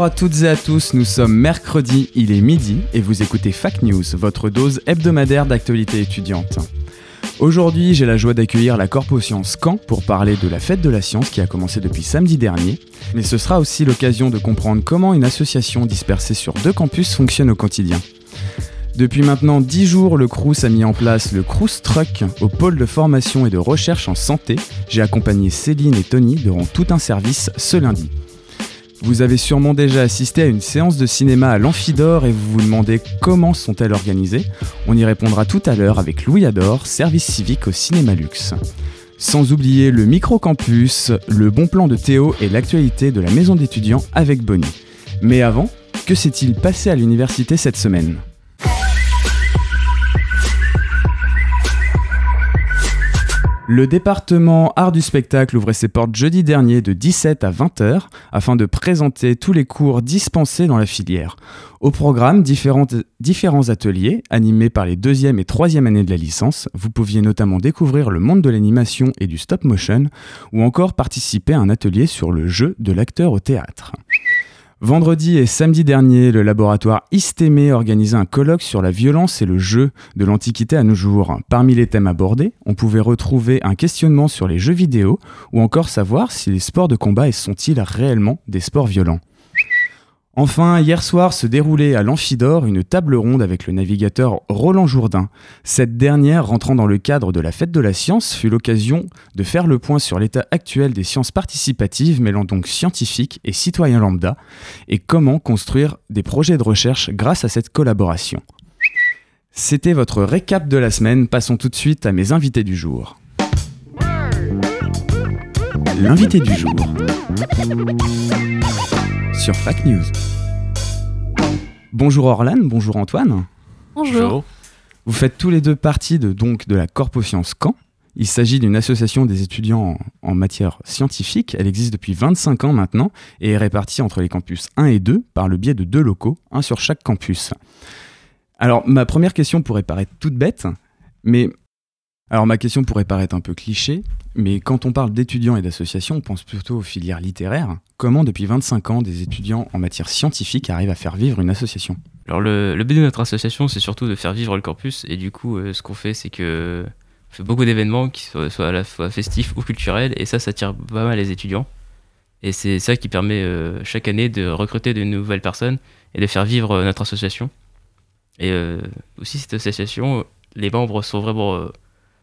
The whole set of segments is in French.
Bonjour à toutes et à tous, nous sommes mercredi, il est midi et vous écoutez Fac News, votre dose hebdomadaire d'actualité étudiante. Aujourd'hui, j'ai la joie d'accueillir la Corpo Science Caen pour parler de la fête de la science qui a commencé depuis samedi dernier, mais ce sera aussi l'occasion de comprendre comment une association dispersée sur deux campus fonctionne au quotidien. Depuis maintenant 10 jours, le CRUS a mis en place le CRUS Truck au pôle de formation et de recherche en santé. J'ai accompagné Céline et Tony durant tout un service ce lundi. Vous avez sûrement déjà assisté à une séance de cinéma à l'Amphidor et vous vous demandez comment sont-elles organisées On y répondra tout à l'heure avec Louis Ador, service civique au Cinéma Luxe. Sans oublier le micro-campus, le bon plan de Théo et l'actualité de la maison d'étudiants avec Bonnie. Mais avant, que s'est-il passé à l'université cette semaine? Le département art du spectacle ouvrait ses portes jeudi dernier de 17 à 20h afin de présenter tous les cours dispensés dans la filière. Au programme, différents ateliers animés par les deuxième et troisième années de la licence. Vous pouviez notamment découvrir le monde de l'animation et du stop motion ou encore participer à un atelier sur le jeu de l'acteur au théâtre. Vendredi et samedi dernier, le laboratoire Istémé organisait un colloque sur la violence et le jeu de l'Antiquité à nos jours. Parmi les thèmes abordés, on pouvait retrouver un questionnement sur les jeux vidéo ou encore savoir si les sports de combat sont-ils réellement des sports violents. Enfin, hier soir se déroulait à l'Amphidor une table ronde avec le navigateur Roland Jourdain. Cette dernière, rentrant dans le cadre de la fête de la science, fut l'occasion de faire le point sur l'état actuel des sciences participatives, mêlant donc scientifiques et citoyens lambda, et comment construire des projets de recherche grâce à cette collaboration. C'était votre récap de la semaine, passons tout de suite à mes invités du jour. L'invité du jour sur Fac News. Bonjour Orlan, bonjour Antoine. Bonjour. Vous faites tous les deux partie de, donc, de la Corpo Science Caen. Il s'agit d'une association des étudiants en, en matière scientifique. Elle existe depuis 25 ans maintenant et est répartie entre les campus 1 et 2 par le biais de deux locaux, un sur chaque campus. Alors, ma première question pourrait paraître toute bête, mais. Alors, ma question pourrait paraître un peu cliché, mais quand on parle d'étudiants et d'associations, on pense plutôt aux filières littéraires. Comment, depuis 25 ans, des étudiants en matière scientifique arrivent à faire vivre une association? Alors le, but de notre association, c'est surtout de faire vivre le campus. Et du coup, euh, ce qu'on fait, c'est que on fait beaucoup d'événements qui soient, à la fois festifs ou culturels. Et ça, ça attire pas mal les étudiants. Et c'est ça qui permet euh, chaque année de recruter de nouvelles personnes et de faire vivre euh, notre association. Et aussi, cette association, les membres sont vraiment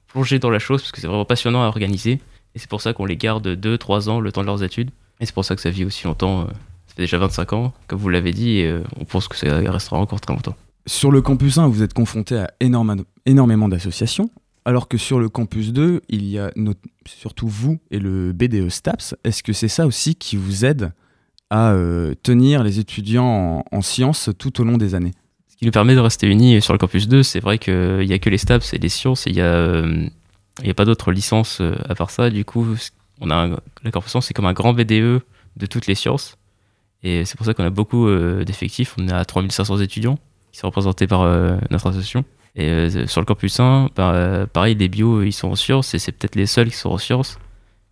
plongés dans la chose parce que c'est vraiment passionnant à organiser. Et c'est pour ça qu'on les garde 2-3 ans le temps de leurs études. Et c'est pour ça que ça vit aussi longtemps. euh, ça fait déjà 25 ans, comme vous l'avez dit, et euh, on pense que ça restera encore très longtemps. Sur le campus 1, vous êtes confronté à énormément d'associations, alors que sur le campus 2, il y a surtout vous et le BDE STAPS. Est-ce que c'est ça aussi qui vous aide à euh, tenir les étudiants en, en sciences tout au long des années? Qui nous permet de rester unis sur le campus 2, c'est vrai qu'il n'y a que les STAPS et les sciences, il n'y a, euh, y a pas d'autres licences euh, à part ça. Du coup, on a un- c'est comme un grand BDE de toutes les sciences. Et c'est pour ça qu'on a beaucoup euh, d'effectifs. On à 3500 étudiants qui sont représentés par euh, notre association. Et euh, sur le campus 1, bah, euh, pareil, les bios, ils sont en sciences, et c'est peut-être les seuls qui sont en sciences.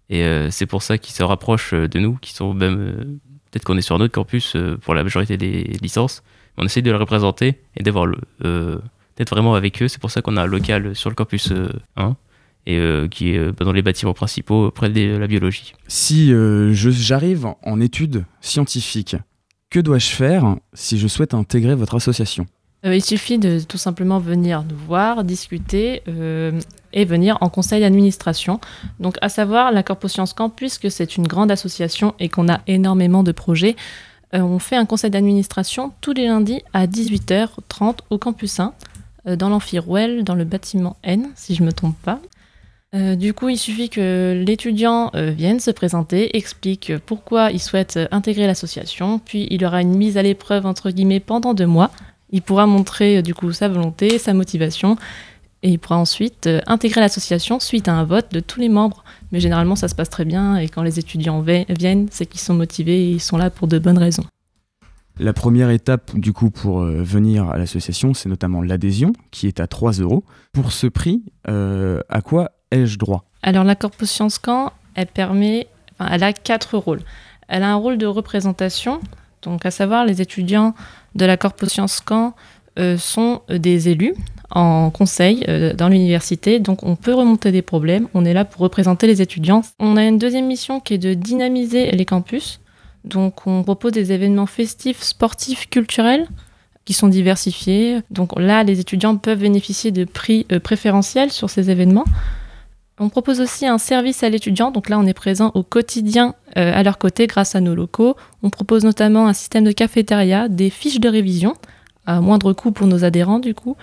Et euh, c'est pour ça qu'ils se rapprochent euh, de nous, qui sont même. euh, peut-être qu'on est sur un autre campus euh, pour la majorité des licences. On essaye de les représenter et d'avoir le. euh, d'être vraiment avec eux. C'est pour ça qu'on a un local sur le campus euh, 1 et euh, qui est euh, dans les bâtiments principaux près de la biologie. Si euh, j'arrive en études scientifiques, que dois-je faire si je souhaite intégrer votre association? Euh, il suffit de tout simplement venir nous voir, discuter euh, et venir en conseil d'administration. Donc, à savoir, la Corpo Science Camp, puisque c'est une grande association et qu'on a énormément de projets, euh, on fait un conseil d'administration tous les lundis à 18h30 au campus 1, euh, dans l'amphi dans le bâtiment N, si je ne me trompe pas. Euh, du coup, il suffit que l'étudiant euh, vienne se présenter, explique pourquoi il souhaite euh, intégrer l'association, puis il aura une mise à l'épreuve entre guillemets pendant deux mois. Il pourra montrer du coup sa volonté, sa motivation, et il pourra ensuite intégrer l'association suite à un vote de tous les membres. Mais généralement, ça se passe très bien, et quand les étudiants viennent, c'est qu'ils sont motivés et ils sont là pour de bonnes raisons. La première étape, du coup, pour venir à l'association, c'est notamment l'adhésion, qui est à 3 euros. Pour ce prix, à quoi ai-je droit? Alors la Corpus Science Camp, elle permet, enfin, elle a quatre rôles. Elle a un rôle de représentation, donc à savoir les étudiants de la Corpus Science Camp euh, sont des élus en conseil euh, dans l'université, donc on peut remonter des problèmes, on est là pour représenter les étudiants. On a une deuxième mission qui est de dynamiser les campus, donc on propose des événements festifs, sportifs, culturels qui sont diversifiés. Donc là, les étudiants peuvent bénéficier de prix euh, préférentiels sur ces événements. On propose aussi un service à l'étudiant, donc là on est présent au quotidien euh, à leur côté grâce à nos locaux. On propose notamment un système de cafétéria, des fiches de révision, à moindre coût pour nos adhérents du coup.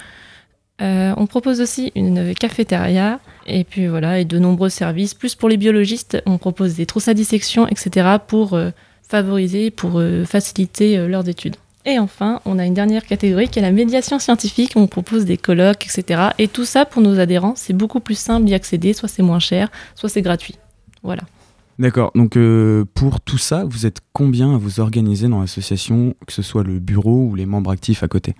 Euh, on propose aussi une cafétéria et puis voilà, de nombreux services. Plus pour les biologistes, on propose des trousses à dissection, etc. pour euh, favoriser, pour faciliter leurs études. Et enfin, on a une dernière catégorie qui est la médiation scientifique. On propose des colloques, etc. Et tout ça, pour nos adhérents, c'est beaucoup plus simple d'y accéder. Soit c'est moins cher, soit c'est gratuit. Voilà. D'accord. Donc euh, pour tout ça, vous êtes combien à vous organiser dans l'association, que ce soit le bureau ou les membres actifs à côté?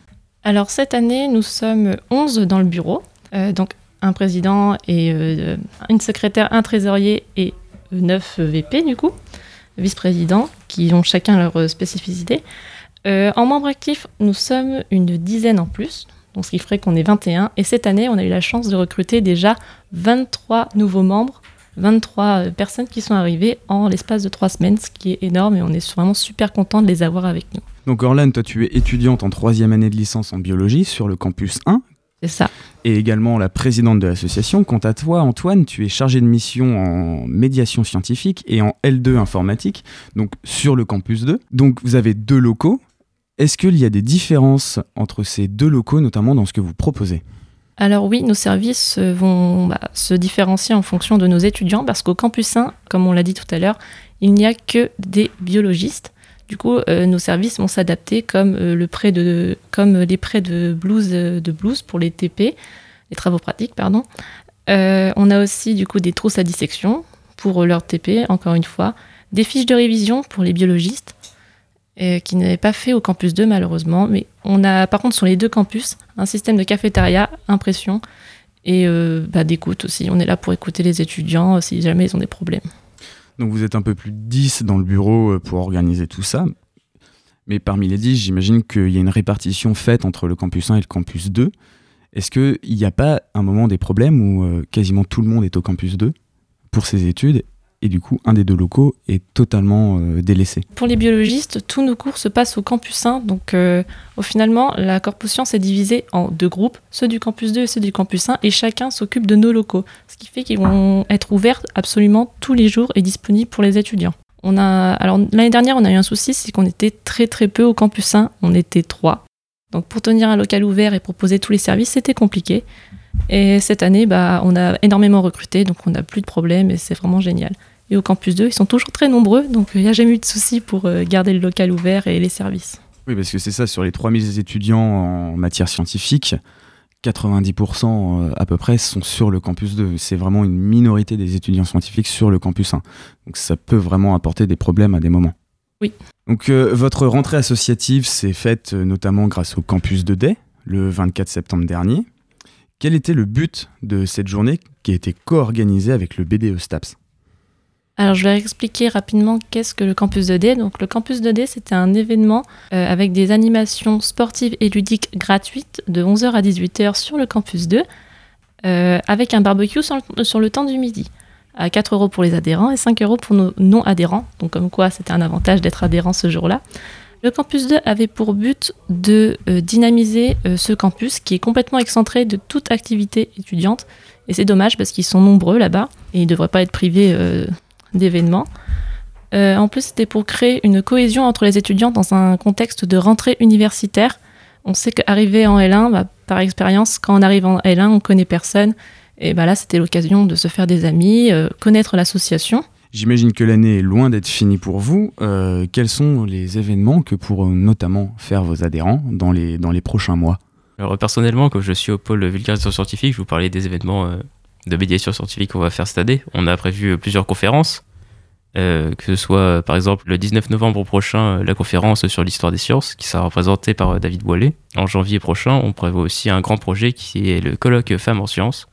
Alors cette année, nous sommes 11 dans le bureau. Euh, donc un président et euh, une secrétaire, un trésorier et 9 VP du coup, vice-présidents, qui ont chacun leur spécificité. Euh, en membres actifs, nous sommes une dizaine en plus, donc ce qui ferait qu'on est 21. Et cette année, on a eu la chance de recruter déjà 23 nouveaux membres, 23 euh, personnes qui sont arrivées en l'espace de trois semaines, ce qui est énorme et on est vraiment super content de les avoir avec nous. Donc Orlane, toi tu es étudiante en troisième année de licence en biologie sur le campus 1. C'est ça. Et également la présidente de l'association. Quant à toi, Antoine, tu es chargé de mission en médiation scientifique et en L2 informatique, donc sur le campus 2. Donc vous avez deux locaux, est-ce qu'il y a des différences entre ces deux locaux, notamment dans ce que vous proposez? Alors oui, nos services vont bah, se différencier en fonction de nos étudiants parce qu'au campus 1, comme on l'a dit tout à l'heure, il n'y a que des biologistes. Du coup, euh, nos services vont s'adapter comme, euh, les prêts de blouse, de blouse pour les TP, les travaux pratiques, pardon. Euh, on a aussi du coup des trousses à dissection pour leur TP, encore une fois, des fiches de révision pour les biologistes, qui n'est pas fait au campus 2 malheureusement. Mais on a par contre sur les deux campus un système de cafétéria, impression et euh, bah, d'écoute aussi. On est là pour écouter les étudiants euh, si jamais ils ont des problèmes. Donc vous êtes un peu plus de 10 dans le bureau euh, pour organiser tout ça. Mais parmi les 10, j'imagine qu'il y a une répartition faite entre le campus 1 et le campus 2. Est-ce qu'il n'y a pas un moment des problèmes où quasiment tout le monde est au campus 2 pour ses études et du coup un des deux locaux est totalement euh, délaissé. Pour les biologistes, tous nos cours se passent au campus 1, donc euh, au finalement la Corpus Science est divisée en deux groupes, ceux du campus 2 et ceux du campus 1, et chacun s'occupe de nos locaux, ce qui fait qu'ils vont être ouverts absolument tous les jours et disponibles pour les étudiants. On a, alors l'année dernière, on a eu un souci, c'est qu'on était très très peu au campus 1, on était trois. Donc pour tenir un local ouvert et proposer tous les services, c'était compliqué. Et cette année, bah, on a énormément recruté, donc on n'a plus de problème et c'est vraiment génial. Et au campus 2, ils sont toujours très nombreux, donc il n'y a jamais eu de souci pour euh, garder le local ouvert et les services. Oui, parce que c'est ça, sur les 3000 étudiants en matière scientifique, 90% euh, à peu près sont sur le campus 2. C'est vraiment une minorité des étudiants scientifiques sur le campus 1. Donc ça peut vraiment apporter des problèmes à des moments. Oui. Donc euh, votre rentrée associative s'est faite notamment grâce au campus de Day, le 24 septembre dernier. Quel était le but de cette journée qui a été co-organisée avec le BDE STAPS alors, je vais expliquer rapidement qu'est-ce que le campus 2D. Donc, le campus 2D, c'était un événement euh, avec des animations sportives et ludiques gratuites de 11h à 18h sur le campus 2, euh, avec un barbecue sur le, temps du midi, à 4 euros pour les adhérents et 5 euros pour nos non-adhérents. Donc, comme quoi, c'était un avantage d'être adhérent ce jour-là. Le campus 2 avait pour but de euh, dynamiser ce campus qui est complètement excentré de toute activité étudiante. Et c'est dommage parce qu'ils sont nombreux là-bas et ils ne devraient pas être privés d'événements. Euh, en plus, c'était pour créer une cohésion entre les étudiants dans un contexte de rentrée universitaire. On sait qu'arriver en L1, bah, par expérience, quand on arrive en L1, on connaît personne Et bah là, c'était l'occasion de se faire des amis, euh, connaître l'association. J'imagine que l'année est loin d'être finie pour vous. Euh, quels sont les événements que pourront notamment faire vos adhérents dans les, dans les prochains mois? Alors personnellement, comme je suis au pôle vulgarisation scientifique, je vous parlais des événements euh, de médiation scientifique qu'on va faire cette année. On a prévu plusieurs conférences, euh, que ce soit par exemple le 19 novembre prochain, euh, la conférence sur l'histoire des sciences, qui sera représentée par euh, David Boilet. En janvier prochain, on prévoit aussi un grand projet qui est le colloque Femmes en sciences,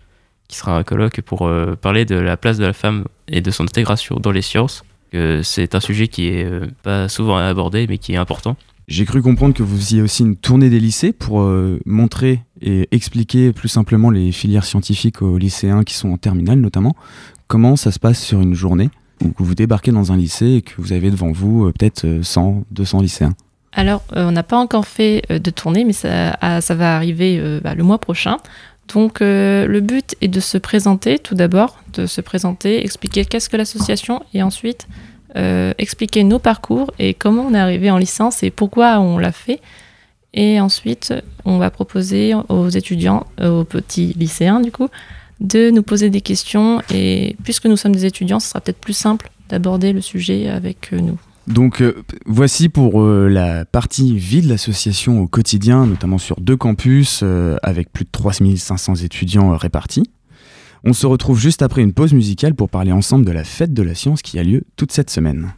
qui sera un colloque pour euh, parler de la place de la femme et de son intégration dans les sciences. Euh, C'est un sujet qui est euh, pas souvent abordé, mais qui est important. J'ai cru comprendre que vous faisiez aussi une tournée des lycées pour euh, montrer et expliquer plus simplement les filières scientifiques aux lycéens qui sont en terminale notamment. Comment ça se passe sur une journée où vous débarquez dans un lycée et que vous avez devant vous euh, peut-être euh, 100, 200 lycéens? Alors, euh, on n'a pas encore fait euh, de tournée, mais ça, ah, ça va arriver euh, bah, le mois prochain. Donc, euh, le but est de se présenter tout d'abord, de se présenter, expliquer qu'est-ce que l'association et ensuite euh, expliquer nos parcours et comment on est arrivé en licence et pourquoi on l'a fait. Et ensuite, on va proposer aux étudiants, aux petits lycéens du coup, de nous poser des questions. Et puisque nous sommes des étudiants, ce sera peut-être plus simple d'aborder le sujet avec euh, nous. Donc euh, voici pour la partie vie de l'association au quotidien, notamment sur deux campus avec plus de 3500 étudiants répartis. On se retrouve juste après une pause musicale pour parler ensemble de la fête de la science qui a lieu toute cette semaine.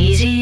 Easy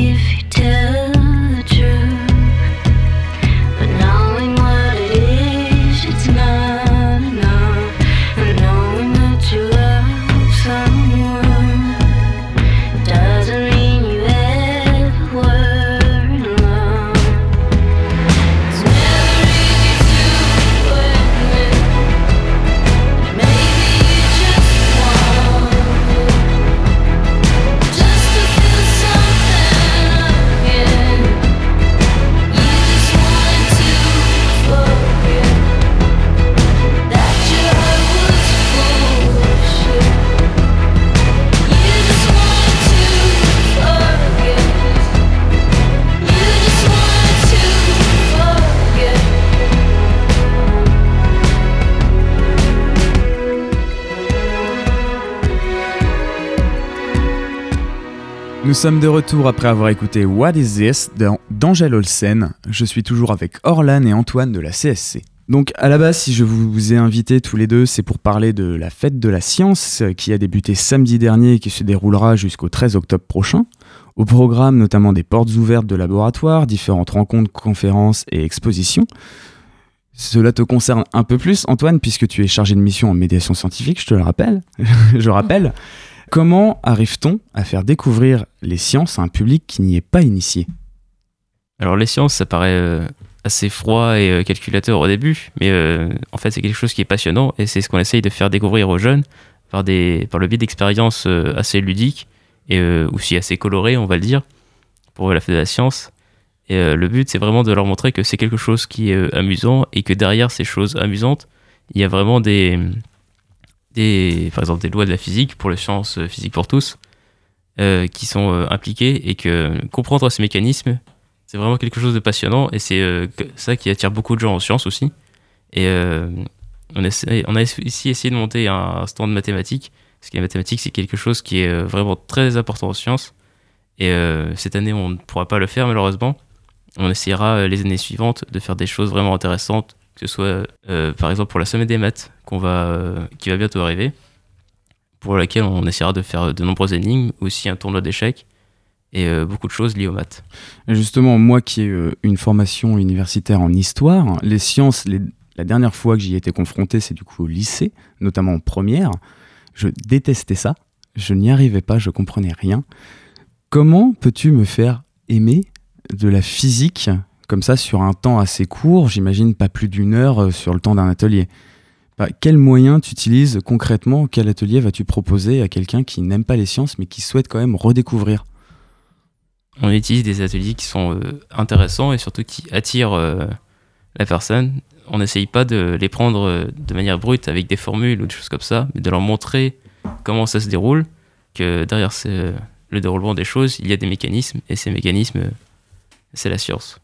sommes de retour après avoir écouté What is this d'Angèle Olsen. Je suis toujours avec Orlan et Antoine de la CSC. Donc à la base, si je vous ai invités tous les deux, c'est pour parler de la fête de la science euh, qui a débuté samedi dernier et qui se déroulera jusqu'au 13 octobre prochain. Au programme, notamment des portes ouvertes de laboratoire, différentes rencontres, conférences et expositions. Cela te concerne un peu plus, Antoine, puisque tu es chargé de mission en médiation scientifique, je te le rappelle. je rappelle. Comment arrive-t-on à faire découvrir les sciences à un public qui n'y est pas initié? Alors les sciences, ça paraît euh, assez froid et euh, calculateur au début, mais euh, en fait c'est quelque chose qui est passionnant et c'est ce qu'on essaye de faire découvrir aux jeunes par, le biais d'expériences assez ludiques et aussi assez colorées, on va le dire, pour la fête de la science. Et le but c'est vraiment de leur montrer que c'est quelque chose qui est amusant et que derrière ces choses amusantes, il y a vraiment des, par exemple des lois de la physique pour les sciences euh, physiques pour tous euh, qui sont euh, impliquées et que comprendre ces mécanismes c'est vraiment quelque chose de passionnant et c'est ça qui attire beaucoup de gens en sciences aussi. Et on, essaie- on a ici essayé de monter un stand de mathématiques, parce que les mathématiques c'est quelque chose qui est vraiment très important en sciences. Et cette année on ne pourra pas le faire malheureusement. On essaiera les années suivantes de faire des choses vraiment intéressantes, que ce soit euh, par exemple pour la semaine des maths qu'on va, euh, qui va bientôt arriver, pour laquelle on essaiera de faire de nombreuses énigmes, aussi un tournoi d'échecs et euh, beaucoup de choses liées aux maths. Justement, moi qui ai une formation universitaire en histoire, les sciences, la dernière fois que j'y ai été confronté, c'est du coup au lycée, notamment en première. Je détestais ça, je n'y arrivais pas, je comprenais rien. Comment peux-tu me faire aimer de la physique comme ça sur un temps assez court, j'imagine pas plus d'une heure euh, sur le temps d'un atelier Bah, Quels moyens tu utilises concrètement Quel atelier vas-tu proposer à quelqu'un qui n'aime pas les sciences mais qui souhaite quand même redécouvrir? On utilise des ateliers qui sont euh, intéressants et surtout qui attirent euh, la personne. On n'essaye pas de les prendre de manière brute avec des formules ou des choses comme ça, mais de leur montrer comment ça se déroule, que derrière ce- le déroulement des choses, il y a des mécanismes, et ces mécanismes, c'est la science.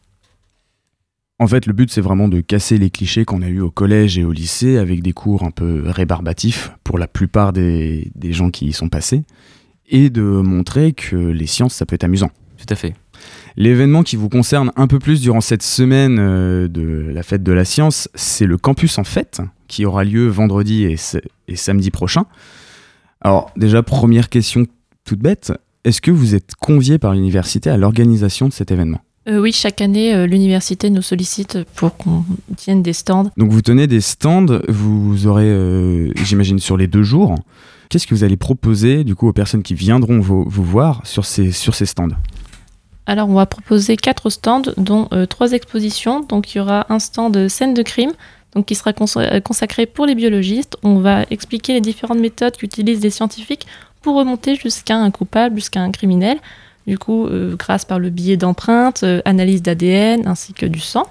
En fait, le but, c'est vraiment de casser les clichés qu'on a eus au collège et au lycée avec des cours un peu rébarbatifs pour la plupart des, des gens qui y sont passés et de montrer que les sciences, ça peut être amusant. Tout à fait. L'événement qui vous concerne un peu plus durant cette semaine euh, de la fête de la science, c'est le campus en fête qui aura lieu vendredi et, et samedi prochain. Alors déjà, première question toute bête, est-ce que vous êtes convié par l'université à l'organisation de cet événement? Euh, oui, chaque année, euh, l'université nous sollicite pour qu'on tienne des stands. Donc vous tenez des stands, vous aurez, euh, j'imagine, sur les deux jours. Qu'est-ce que vous allez proposer du coup aux personnes qui viendront vous, vous voir sur ces, sur ces stands? Alors, on va proposer quatre stands, dont trois expositions. Donc, il y aura un stand scène de crime, donc qui sera cons- consacré pour les biologistes. On va expliquer les différentes méthodes qu'utilisent les scientifiques pour remonter jusqu'à un coupable, jusqu'à un criminel. Du coup, euh, grâce par le biais d'empreintes, euh, analyse d'ADN ainsi que du sang.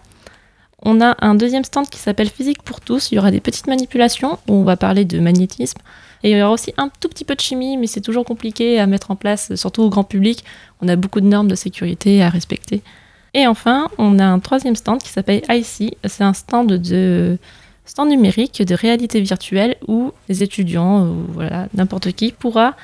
On a un deuxième stand qui s'appelle Physique pour tous. Il y aura des petites manipulations où on va parler de magnétisme. Et il y aura aussi un tout petit peu de chimie, mais c'est toujours compliqué à mettre en place, surtout au grand public. On a beaucoup de normes de sécurité à respecter. Et enfin, on a un troisième stand qui s'appelle IC. C'est un stand de stand numérique de réalité virtuelle où les étudiants, ou voilà, n'importe qui, pourra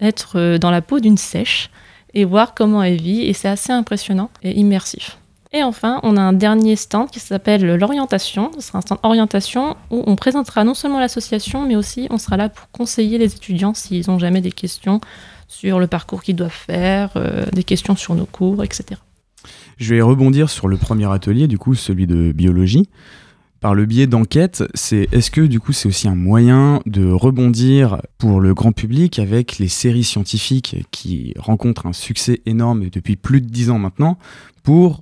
être euh, dans la peau d'une sèche et voir comment elle vit. Et c'est assez impressionnant et immersif. Et enfin, on a un dernier stand qui s'appelle l'orientation. Ce sera un stand orientation où on présentera non seulement l'association, mais aussi on sera là pour conseiller les étudiants s'ils ont jamais des questions sur le parcours qu'ils doivent faire, euh, des questions sur nos cours, etc. Je vais rebondir sur le premier atelier, du coup, celui de biologie. Par le biais d'enquêtes, c'est est-ce que du coup c'est aussi un moyen de rebondir pour le grand public avec les séries scientifiques qui rencontrent un succès énorme depuis plus de dix ans maintenant pour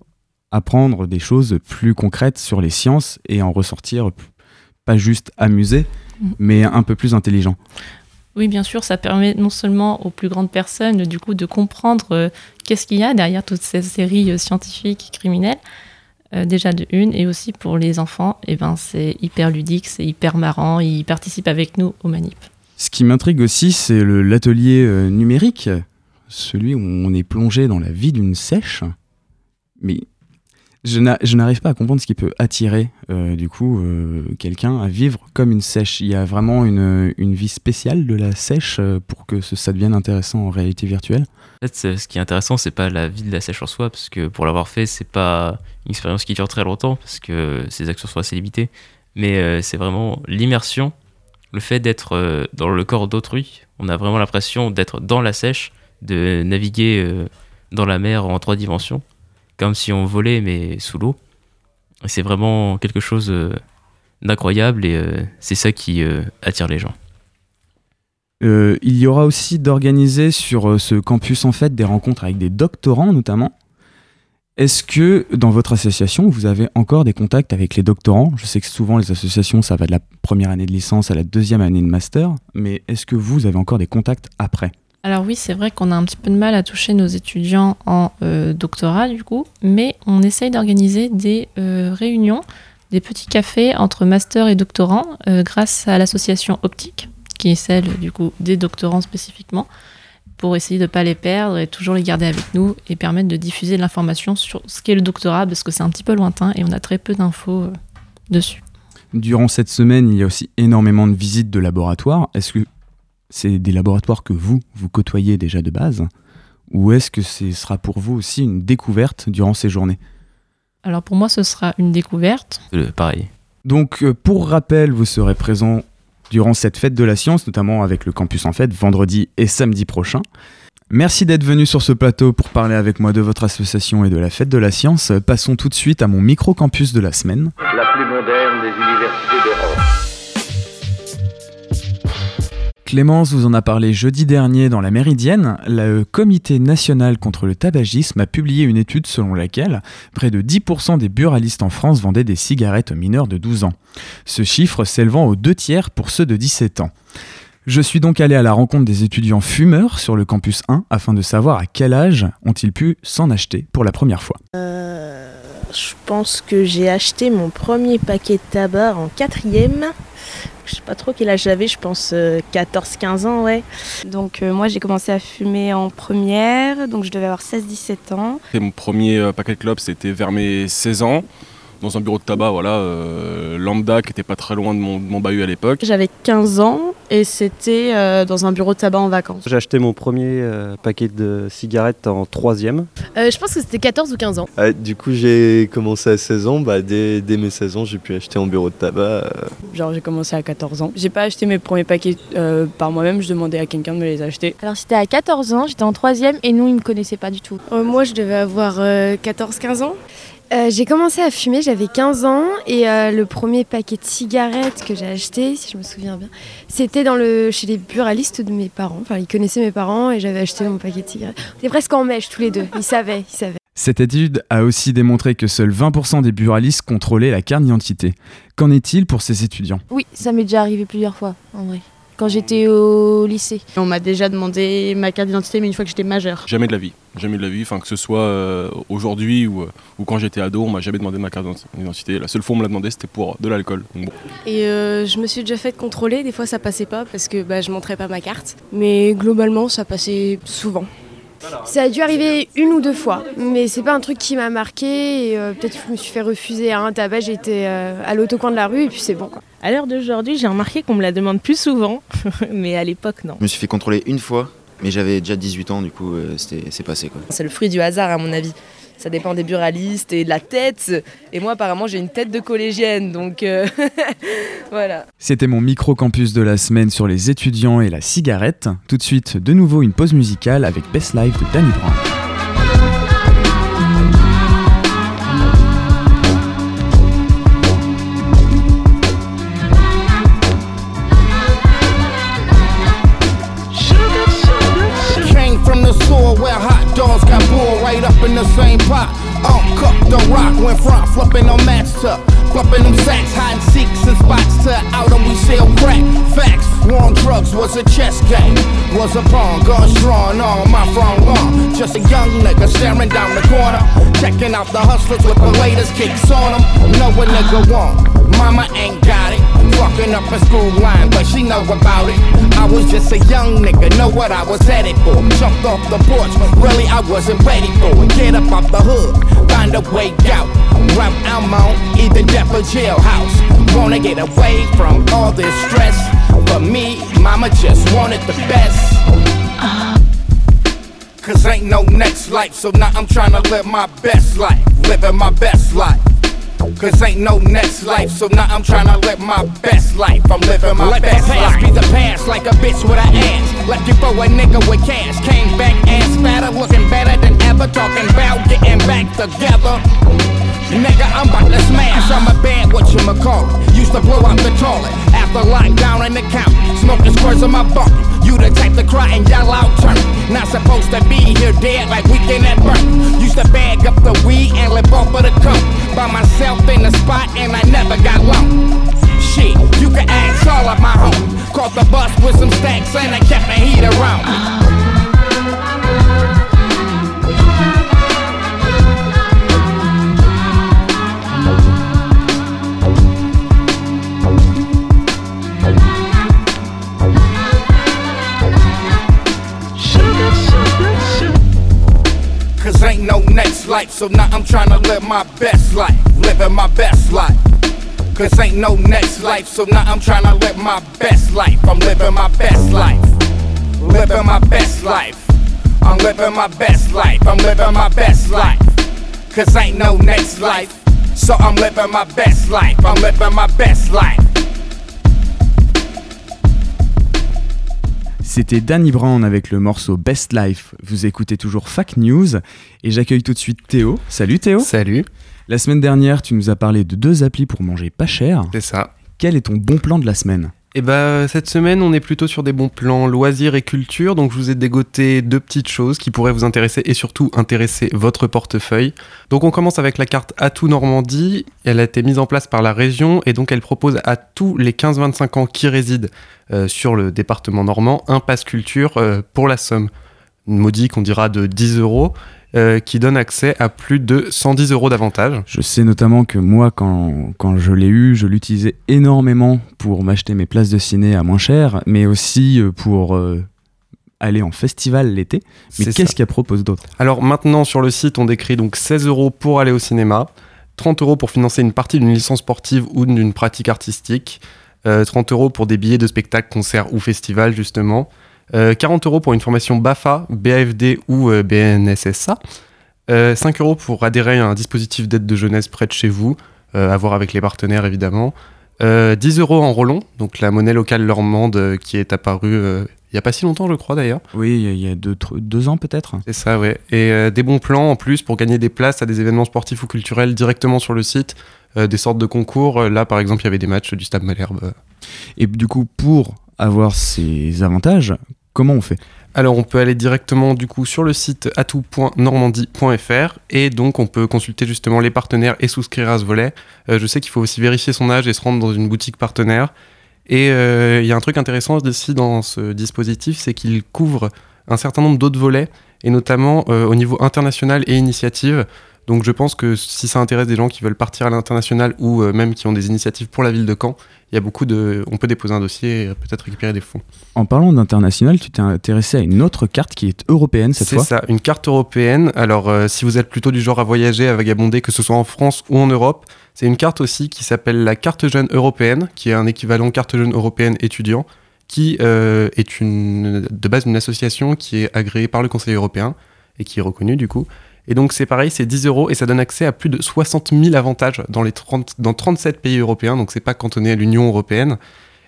apprendre des choses plus concrètes sur les sciences et en ressortir pas juste amusé, Mhm. mais un peu plus intelligent? Oui, bien sûr, ça permet non seulement aux plus grandes personnes du coup de comprendre euh, qu'est-ce qu'il y a derrière toutes ces séries euh, scientifiques et criminelles, euh, déjà de une, et aussi pour les enfants, et ben c'est hyper ludique, c'est hyper marrant, ils participent avec nous aux manips. Ce qui m'intrigue aussi, c'est l'atelier euh, numérique, celui où on est plongé dans la vie d'une sèche. Mais je n'a- je n'arrive pas à comprendre ce qui peut attirer, euh, du coup, euh, quelqu'un à vivre comme une sèche. Il y a vraiment une, vie spéciale de la sèche euh, pour que ça devienne intéressant en réalité virtuelle. En fait, ce qui est intéressant, c'est pas la vie de la sèche en soi, parce que pour l'avoir fait, c'est pas une expérience qui dure très longtemps, parce que ces actions sont assez limitées. Mais c'est vraiment l'immersion, le fait d'être dans le corps d'autrui. On a vraiment l'impression d'être dans la sèche, de naviguer dans la mer en trois dimensions, comme si on volait mais sous l'eau. C'est vraiment quelque chose euh, d'incroyable et euh, c'est ça qui euh, attire les gens. Il y aura aussi d'organiser sur ce campus en fait des rencontres avec des doctorants notamment. Est-ce que dans votre association, vous avez encore des contacts avec les doctorants? Je sais que souvent les associations, ça va de la première année de licence à la deuxième année de master, mais est-ce que vous avez encore des contacts après? Alors oui, c'est vrai qu'on a un petit peu de mal à toucher nos étudiants en euh, doctorat du coup, mais on essaye d'organiser des euh, réunions, des petits cafés entre master et doctorants euh, grâce à l'association Optique, qui est celle du coup des doctorants spécifiquement, pour essayer de ne pas les perdre et toujours les garder avec nous et permettre de diffuser l'information sur ce qu'est le doctorat parce que c'est un petit peu lointain et on a très peu d'infos dessus. Durant cette semaine, il y a aussi énormément de visites de laboratoires. Est-ce que c'est des laboratoires que vous, vous côtoyez déjà de base Ou est-ce que ce sera pour vous aussi une découverte durant ces journées? Alors pour moi, ce sera une découverte. Euh, pareil. Donc, euh, pour rappel, vous serez présent durant cette fête de la science, notamment avec le campus en fête, vendredi et samedi prochain. Merci d'être venu sur ce plateau pour parler avec moi de votre association et de la fête de la science. Passons tout de suite à mon micro-campus de la semaine. la plus moderne des universités d'Europe. Clémence vous en a parlé jeudi dernier dans la Méridienne. Le Comité national contre le tabagisme a publié une étude selon laquelle près de 10% des buralistes en France vendaient des cigarettes aux mineurs de 12 ans. Ce chiffre s'élevant aux deux tiers pour ceux de 17 ans. Je suis donc allé à la rencontre des étudiants fumeurs sur le campus 1 afin de savoir à quel âge ont-ils pu s'en acheter pour la première fois. Euh, je pense que j'ai acheté mon premier paquet de tabac en quatrième. Je sais pas trop quel âge j'avais, je pense euh, 14-15 ans, ouais. Donc euh, moi j'ai commencé à fumer en première, donc je devais avoir 16-17 ans. Et mon premier euh, paquet de clopes, c'était vers mes 16 ans, dans un bureau de tabac, voilà, euh, lambda, qui était pas très loin de mon, de mon bahut à l'époque. J'avais 15 ans et c'était euh, dans un bureau de tabac en vacances. J'ai acheté mon premier euh, paquet de cigarettes en troisième. Euh, je pense que c'était 14 ou 15 ans. Du coup, j'ai commencé à 16 ans. Bah, dès, dès mes 16 ans, j'ai pu acheter en bureau de tabac. euh, Genre j'ai commencé à 14 ans. J'ai pas acheté mes premiers paquets euh, par moi-même, je demandais à quelqu'un de me les acheter. Alors c'était à 14 ans, j'étais en troisième et nous ils me connaissaient pas du tout. Euh, moi, je devais avoir 14-15 ans. Euh, j'ai commencé à fumer, j'avais 15 ans et euh, le premier paquet de cigarettes que j'ai acheté, si je me souviens bien, c'était dans le chez les buralistes de mes parents. Enfin, ils connaissaient mes parents et j'avais acheté mon paquet de cigarettes. On était presque en mèche tous les deux. Ils savaient, ils savaient. Cette étude a aussi démontré que seuls 20% des buralistes contrôlaient la carte d'identité. Qu'en est-il pour ces étudiants? Oui, ça m'est déjà arrivé plusieurs fois en vrai. Quand j'étais au lycée. On m'a déjà demandé ma carte d'identité, mais une fois que j'étais majeure. Jamais de la vie, jamais de la vie, enfin que ce soit euh, aujourd'hui ou, euh, ou quand j'étais ado, on m'a jamais demandé ma carte d'identité. La seule fois où on me l'a demandé, c'était pour de l'alcool. Bon. Et euh, je me suis déjà fait contrôler, des fois ça passait pas parce que bah, je montrais pas ma carte. Mais globalement, ça passait souvent. Ça a dû arriver une ou deux fois, mais c'est pas un truc qui m'a marqué. Euh, peut-être que je me suis fait refuser à un tabac, j'étais euh, à l'autocoin de la rue et puis c'est bon. Quoi. À l'heure d'aujourd'hui, j'ai remarqué qu'on me la demande plus souvent, mais à l'époque, non. Je me suis fait contrôler une fois, mais j'avais déjà 18 ans, du coup, euh, c'était- c'est passé quoi. C'est le fruit du hasard à mon avis. Ça dépend des buralistes et de la tête. Et moi apparemment j'ai une tête de collégienne, donc euh, voilà. C'était mon micro-campus de la semaine sur les étudiants et la cigarette. Tout de suite, de nouveau une pause musicale avec Best Life de Danny Brown. Where hot dogs got boiled right up in the same pot. Uncooked the rock went front, flipping on mats to flipping them sacks, hiding seeks and spots to out and we sell crack. Facts, war on drugs was a chess game, was a pawn, guns drawn on my front lawn. Just a young nigga staring down the corner, checking out the hustlers with the latest kicks on them. Know what nigga want? Mama ain't got it. Fucking up a school line, but she know about it. I was just a young nigga, know what I was headed for. Jumped off the porch, really I wasn't ready for it. Get up off the hood, find a way out. Route I'm on, either death or jailhouse. Wanna get away from all this stress. But me, mama just wanted the best. Cause ain't no next life, so now I'm trying to live my best life. Living my best life. Cause ain't no next life, so now I'm trying to live my best life. I'm living my Let the past life. be the past, like a bitch with an ass. Left you for a nigga with cash. Came back ass fatter, looking better than ever. Talking about getting back together. Nigga, I'm about to smash. I'm a bad what you call it. Used to blow out the toilet after lockdown in the county. Smoking squares on my bunk. You the type to cry and yell out turn. Not supposed to be here dead like weekend at birth. Used to bag up the weed and live off of the coke. By myself in the spot and I never got low. Shit, you can ask all of my homies. Caught the bus with some stacks and I kept the heat around. Cause life, so now I'm trying to live my best life. Living my best life. Cause ain't no next life, so now I'm trying to live my best life. I'm living my best life. Living my best life. I'm living my best life. I'm living my best life. Cause ain't no next life, so I'm living my best life. I'm living my best life. C'était Danny Brown avec le morceau Best Life. Vous écoutez toujours Fact News et j'accueille tout de suite Théo. Salut Théo. Salut. La semaine dernière, tu nous as parlé de deux applis pour manger pas cher. C'est ça. Quel est ton bon plan de la semaine? Et bah cette semaine on est plutôt sur des bons plans loisirs et culture, donc je vous ai dégoté deux petites choses qui pourraient vous intéresser et surtout intéresser votre portefeuille. Donc on commence avec la carte Atout Normandie, elle a été mise en place par la région et donc elle propose à tous les 15-25 ans qui résident euh, sur le département normand un pass culture euh, pour la somme modique on dira de 10 euros. Euh, qui donne accès à plus de 110 euros d'avantages. Je sais notamment que moi, quand, quand je l'ai eu, je l'utilisais énormément pour m'acheter mes places de ciné à moins cher, mais aussi euh, pour euh, aller en festival l'été. Mais qu'est-ce qu'elle propose d'autre? Alors maintenant sur le site on décrit donc 16 euros pour aller au cinéma, 30 euros pour financer une partie d'une licence sportive ou d'une pratique artistique, euh, 30 euros pour des billets de spectacle, concerts ou festivals justement, euh, 40 euros pour une formation BAFA, BAFD ou euh, BNSSA, euh, 5 euros pour adhérer à un dispositif d'aide de jeunesse près de chez vous, euh, à voir avec les partenaires évidemment, euh, 10 euros en Rollon, donc la monnaie locale normande euh, qui est apparue euh, il n'y a pas si longtemps je crois d'ailleurs. Oui, il y a- deux, ans peut-être. C'est ça, ouais. Et euh, des bons plans en plus pour gagner des places à des événements sportifs ou culturels directement sur le site, euh, des sortes de concours. Euh, Là, par exemple, il y avait des matchs du Stade Malherbe. Et du coup, pour avoir ces avantages, comment on fait? Alors, on peut aller directement du coup sur le site atout.normandie.fr et donc on peut consulter justement les partenaires et souscrire à ce volet. Euh, je sais qu'il faut aussi vérifier son âge et se rendre dans une boutique partenaire. Et euh, il y a un truc intéressant aussi dans ce dispositif, c'est qu'il couvre un certain nombre d'autres volets, et notamment euh, au niveau international et initiative. Donc je pense que si ça intéresse des gens qui veulent partir à l'international ou même qui ont des initiatives pour la ville de Caen, il y a beaucoup de, on peut déposer un dossier et peut-être récupérer des fonds. En parlant d'international, tu t'es intéressé à une autre carte qui est européenne cette C'est fois. ça, une carte européenne. Alors, euh, si vous êtes plutôt du genre à voyager, à vagabonder, que ce soit en France ou en Europe, c'est une carte aussi qui s'appelle la carte jeune européenne, qui est un équivalent carte jeune européenne étudiant, qui euh, est une, de base une association qui est agréée par le Conseil européen et qui est reconnue du coup. Et donc c'est pareil, c'est 10 euros et ça donne accès à plus de 60 000 avantages dans, les 30, dans 37 pays européens, donc c'est pas cantonné à l'Union européenne.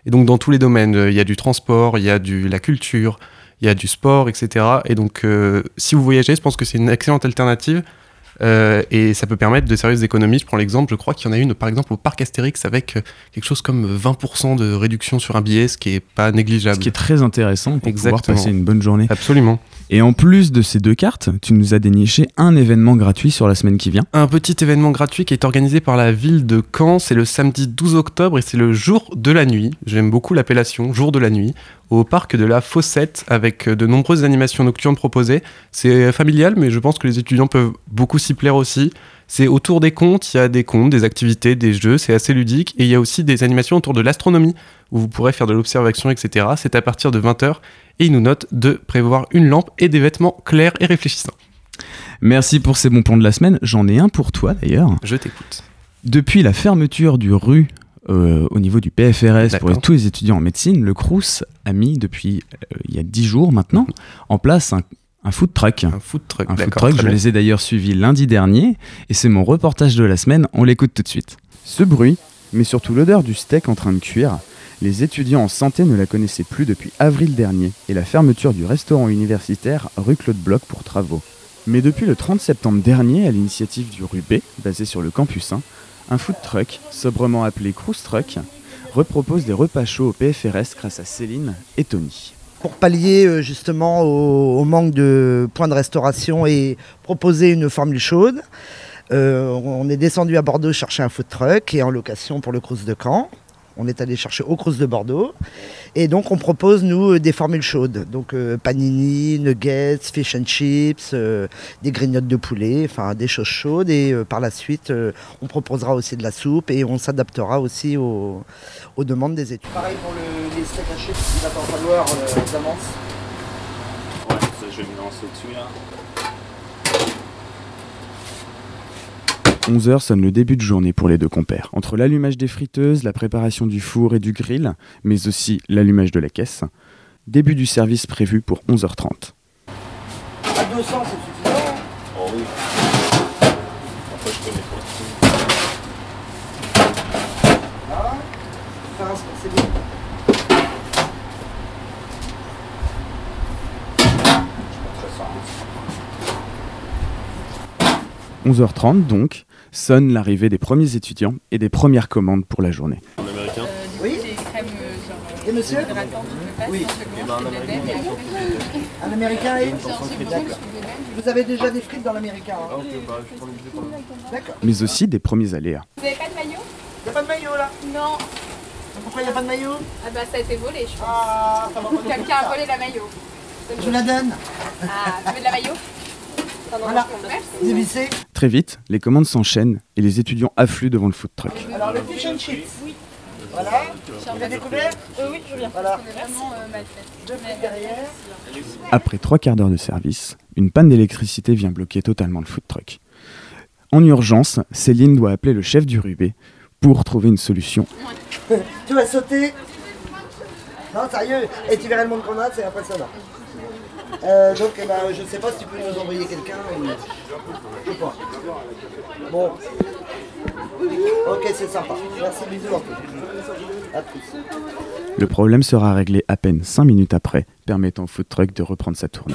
Et donc dans tous les domaines, euh, il y a du transport, il y a de la culture, il y a du sport, etc. Et donc euh, si vous voyagez, je pense que c'est une excellente alternative. Euh, et ça peut permettre de sérieuses économies. Je prends l'exemple, je crois qu'il y en a une par exemple au parc Astérix avec euh, quelque chose comme 20% de réduction sur un billet, ce qui est pas négligeable. Ce qui est très intéressant pour pouvoir Exactement. passer une bonne journée. Absolument. Et en plus de ces deux cartes, tu nous as déniché un événement gratuit sur la semaine qui vient. Un petit événement gratuit qui est organisé par la ville de Caen. C'est le samedi 12 octobre et c'est le jour de la nuit. J'aime beaucoup l'appellation jour de la nuit. Au parc de la Fossette avec de nombreuses animations nocturnes proposées. C'est familial, mais je pense que les étudiants peuvent beaucoup s'y plaire aussi. C'est autour des contes, il y a des contes, des activités, des jeux, c'est assez ludique. Et il y a aussi des animations autour de l'astronomie, où vous pourrez faire de l'observation, etc. C'est à partir de 20h. Et ils nous notent de prévoir une lampe et des vêtements clairs et réfléchissants. Merci pour ces bons plans de la semaine. J'en ai un pour toi d'ailleurs. Je t'écoute. Depuis la fermeture du rue euh, au niveau du PFRS pour tous les étudiants en médecine, le CRUS a mis depuis euh, il y a 10 jours maintenant en place un, Un food truck. Un food truck, Un food d'accord, truck, très je bien. les ai d'ailleurs suivis lundi dernier, et c'est mon reportage de la semaine, on l'écoute tout de suite. Ce bruit, mais surtout l'odeur du steak en train de cuire, les étudiants en santé ne la connaissaient plus depuis avril dernier, et la fermeture du restaurant universitaire rue Claude Bloch pour travaux. Mais depuis le 30 septembre dernier, à l'initiative du RUB, basé sur le campus 1, un food truck, sobrement appelé Cruise Truck, repropose des repas chauds au PFRS grâce à Céline et Tony. pour pallier euh, justement au, manque de points de restauration et proposer une formule chaude. Euh, on est descendu à Bordeaux chercher un food truck et en location pour le Crous de Caen. On est allé chercher au Crous de Bordeaux. Et donc on propose nous euh, des formules chaudes. Donc euh, panini, nuggets, fish and chips, euh, des grignottes de poulet, enfin des choses chaudes. Et euh, par la suite, euh, on proposera aussi de la soupe et on s'adaptera aussi aux, aux demandes des études. Pareil pour les steaks hachés, il va t'en falloir euh, d'avance. Ouais, ça je vais me lancer dessus là. 11h sonne le début de journée pour les deux compères. Entre l'allumage des friteuses, la préparation du four et du grill, mais aussi l'allumage de la caisse, début du service prévu pour 11h30. À 200, c'est suffisant. Oh oui. Après je connais pas. Enfin, c'est bien. 11h30 donc, sonne l'arrivée des premiers étudiants et des premières commandes pour la journée. Américain? Oui Et monsieur? Oui. Un américain et D'accord. Vous avez déjà des frites dans l'américain hein? D'accord. Mais aussi des premiers aléas. Vous avez pas de maillot? Y a pas de maillot là? Non. Pourquoi y a pas de maillot? Ah bah ça a été volé, je pense. Ah, Quelqu'un a volé la maillot. Je vous la donne. Ah, tu veux de la maillot? Voilà. Merci. Très vite, les commandes s'enchaînent et les étudiants affluent devant le food truck. Alors le fish and chips. Oui. Voilà. Vous avez découvert Euh, oui, je viens. Voilà. Vraiment euh, mal fait. Deux frites derrière. Après trois quarts d'heure de service, une panne d'électricité vient bloquer totalement le food truck. En urgence, Céline doit appeler le chef du Rubé pour trouver une solution. Tu vas sauter Non, sérieux Et tu verras le monde qu'on a, c'est impressionnant. Euh, donc, eh ben, je sais pas si tu peux nous envoyer quelqu'un. Je sais pas. Bon. Ok, c'est sympa. Merci, bisous en tout. À plus. Le problème sera réglé à peine 5 minutes après, permettant au food truck de reprendre sa tournée.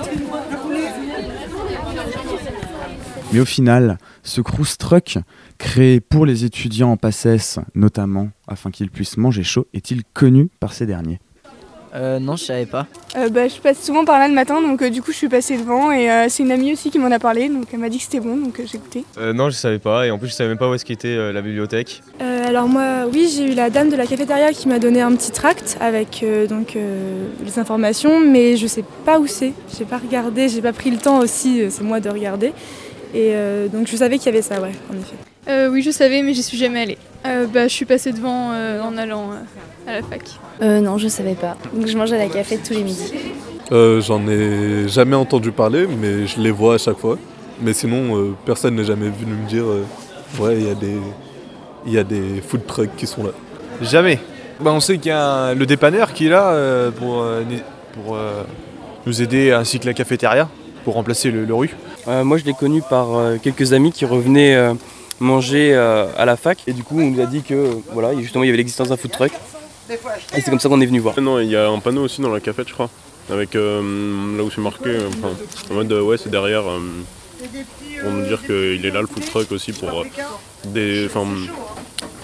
Mais au final, ce cruise truck, créé pour les étudiants en PACES notamment, afin qu'ils puissent manger chaud, est-il connu par ces derniers? Euh, non, je savais pas. Euh, bah, je passe souvent par là le matin, donc euh, du coup je suis passée devant et euh, c'est une amie aussi qui m'en a parlé, donc elle m'a dit que c'était bon, donc euh, j'ai goûté. Euh, non, je savais pas, et en plus, je savais même pas où est-ce qu'était euh, la bibliothèque. Euh, alors moi, oui, j'ai eu la dame de la cafétéria qui m'a donné un petit tract avec euh, donc euh, les informations, mais je sais pas où c'est. J'ai pas regardé, j'ai pas pris le temps aussi, euh, c'est moi de regarder. Et euh, donc je savais qu'il y avait ça, ouais, en effet. Euh, oui, je savais, mais j'y suis jamais allée. Euh, bah, je suis passée devant euh, en allant euh, à la fac. Euh, non, je savais pas. Donc je mange à la café tous les midis. Euh, J'en ai jamais entendu parler, mais je les vois à chaque fois. Mais sinon, euh, personne n'est jamais venu me dire euh, ouais, il y a des il y a des food trucks qui sont là. Jamais. Bah, on sait qu'il y a un- le dépanneur qui est là euh, pour, euh, pour euh, nous aider, ainsi que la cafétéria, pour remplacer le, le rue. Euh, moi, je l'ai connu par euh, quelques amis qui revenaient euh, manger euh, à la fac. Et du coup, on nous a dit que voilà, justement, il y avait l'existence d'un food truck. Et c'est comme ça qu'on est venu voir. Non, il y a un panneau aussi dans la cafette, je crois. Avec euh, là où c'est marqué, euh, enfin, en mode ouais, c'est derrière. euh, pour nous dire qu'il est là le food truck aussi pour, euh, des, enfin,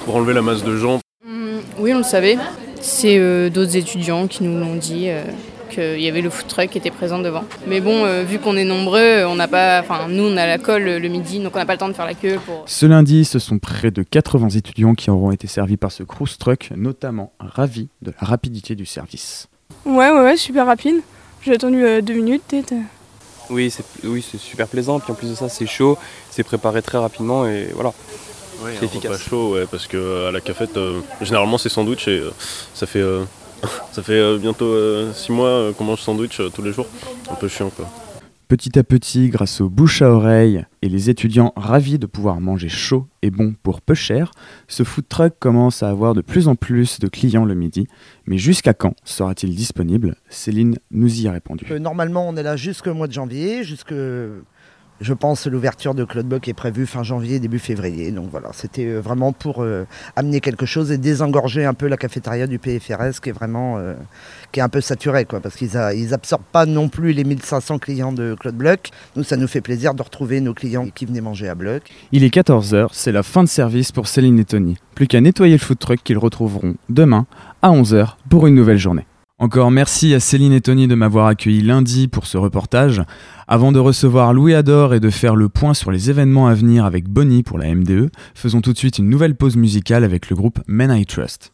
pour enlever la masse de gens. Mm, Oui, on le savait. C'est euh, d'autres étudiants qui nous l'ont dit euh, qu'il y avait le food truck qui était présent devant. Mais bon, euh, vu qu'on est nombreux, on n'a pas, enfin nous on a la colle le midi, donc on n'a pas le temps de faire la queue pour. Ce lundi, ce sont près de 80 étudiants qui auront été servis par ce cruise truck, notamment ravis de la rapidité du service. Ouais, ouais, ouais, super rapide. J'ai attendu euh, deux minutes peut-être. Oui, c'est oui, c'est super plaisant. Puis en plus de ça, c'est chaud, c'est préparé très rapidement et voilà. Ouais, c'est efficace. repas chaud, ouais, parce que euh, à la cafette, euh, généralement c'est sandwich et euh, ça fait, euh, ça fait euh, bientôt 6 mois euh, qu'on mange sandwich euh, tous les jours. Un peu chiant quoi. Petit à petit, grâce aux bouches à oreille et les étudiants ravis de pouvoir manger chaud et bon pour peu cher, ce food truck commence à avoir de plus en plus de clients le midi. Mais jusqu'à quand sera-t-il disponible? Céline nous y a répondu. Euh, Normalement, on est là jusqu'au mois de janvier, jusque. Je pense l'ouverture de Claude Bock est prévue fin janvier, début février. Donc voilà, c'était euh, vraiment pour euh, amener quelque chose et désengorger un peu la cafétéria du PFRS qui est vraiment euh, qui est un peu saturée, quoi, parce qu'ils absorbent pas non plus les 1500 clients de Claude Bloch. Nous, ça nous fait plaisir de retrouver nos clients qui venaient manger à Bloch. Il est 14h, c'est la fin de service pour Céline et Tony. Plus qu'à nettoyer le food truck qu'ils retrouveront demain à 11h pour une nouvelle journée. Encore merci à Céline et Tony de m'avoir accueilli lundi pour ce reportage. Avant de recevoir Louis Ador et de faire le point sur les événements à venir avec Bonnie pour la MDE, faisons tout de suite une nouvelle pause musicale avec le groupe Men I Trust.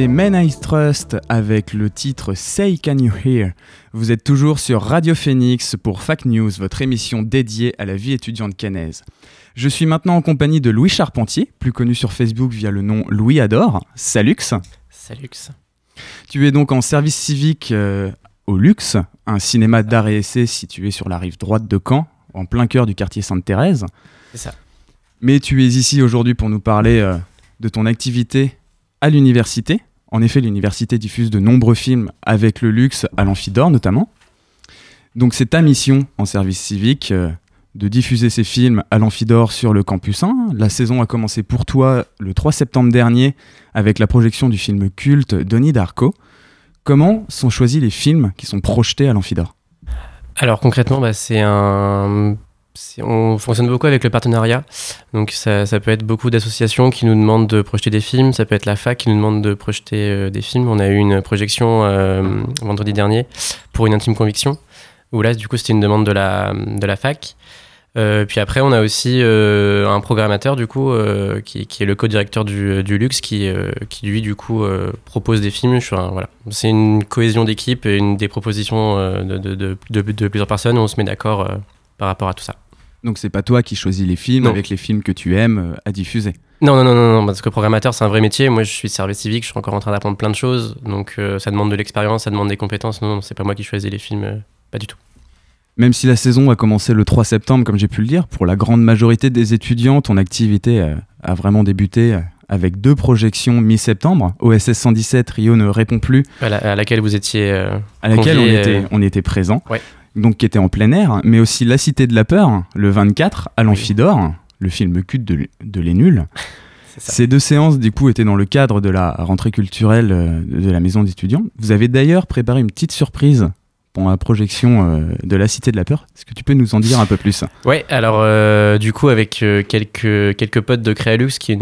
C'était Men I Trust avec le titre Say Can You Hear. Vous êtes toujours sur Radio Phoenix pour Fact News, votre émission dédiée à la vie étudiante cannaise. Je suis maintenant en compagnie de Louis Charpentier, plus connu sur Facebook via le nom Louis Adore. Salux. Salux. Tu es donc en service civique euh, au Luxe, un cinéma d'art et essai situé sur la rive droite de Caen, en plein cœur du quartier Sainte-Thérèse. C'est ça. Mais tu es ici aujourd'hui pour nous parler euh, de ton activité à l'université. En effet, l'université diffuse de nombreux films avec le luxe à l'Amphidor notamment. Donc c'est ta mission en service civique euh, de diffuser ces films à l'Amphidor sur le campus 1. La saison a commencé pour toi le 3 septembre dernier avec la projection du film culte Donnie Darko. Comment sont choisis les films qui sont projetés à l'Amphidor? Alors concrètement, bah, c'est un on fonctionne beaucoup avec le partenariat. Donc ça, ça peut être beaucoup d'associations qui nous demandent de projeter des films, ça peut être la fac qui nous demande de projeter euh, des films. On a eu une projection euh, vendredi dernier pour une intime conviction, où là du coup c'était une demande de la, de la fac. Euh, puis après, on a aussi un programmateur du coup qui, qui est le co-directeur du, du Luxe qui, qui lui du coup propose des films. voilà, c'est une cohésion d'équipe et une des propositions de, de, de- plusieurs personnes. On se met d'accord par rapport à tout ça. Donc c'est pas toi qui choisis les films Non. avec les films que tu aimes euh, à diffuser. Non, non, non, non, non, parce que programmateur, c'est un vrai métier. Moi, je suis service civique, je suis encore en train d'apprendre plein de choses. Donc, euh, ça demande de l'expérience, ça demande des compétences. Non, non, c'est pas moi qui choisis les films, euh, pas du tout. Même si la saison a commencé le 3 septembre, comme j'ai pu le dire, pour la grande majorité des étudiants, ton activité euh, a vraiment débuté avec deux projections mi-septembre. OSS 117, Rio ne répond plus, À, la- à laquelle vous étiez. à laquelle on était, on était présent, Ouais. Donc qui était en plein air, mais aussi La Cité de la Peur, le 24, à l'Amphidore, le film culte de, de Les Nuls. Ces deux séances, du coup, étaient dans le cadre de la rentrée culturelle euh, de la maison d'étudiants. Vous avez d'ailleurs préparé une petite surprise pour la projection euh, de La Cité de la Peur. Est-ce que tu peux nous en dire un peu plus? Ouais, alors euh, du coup avec euh, quelques quelques potes de Créalux, qui est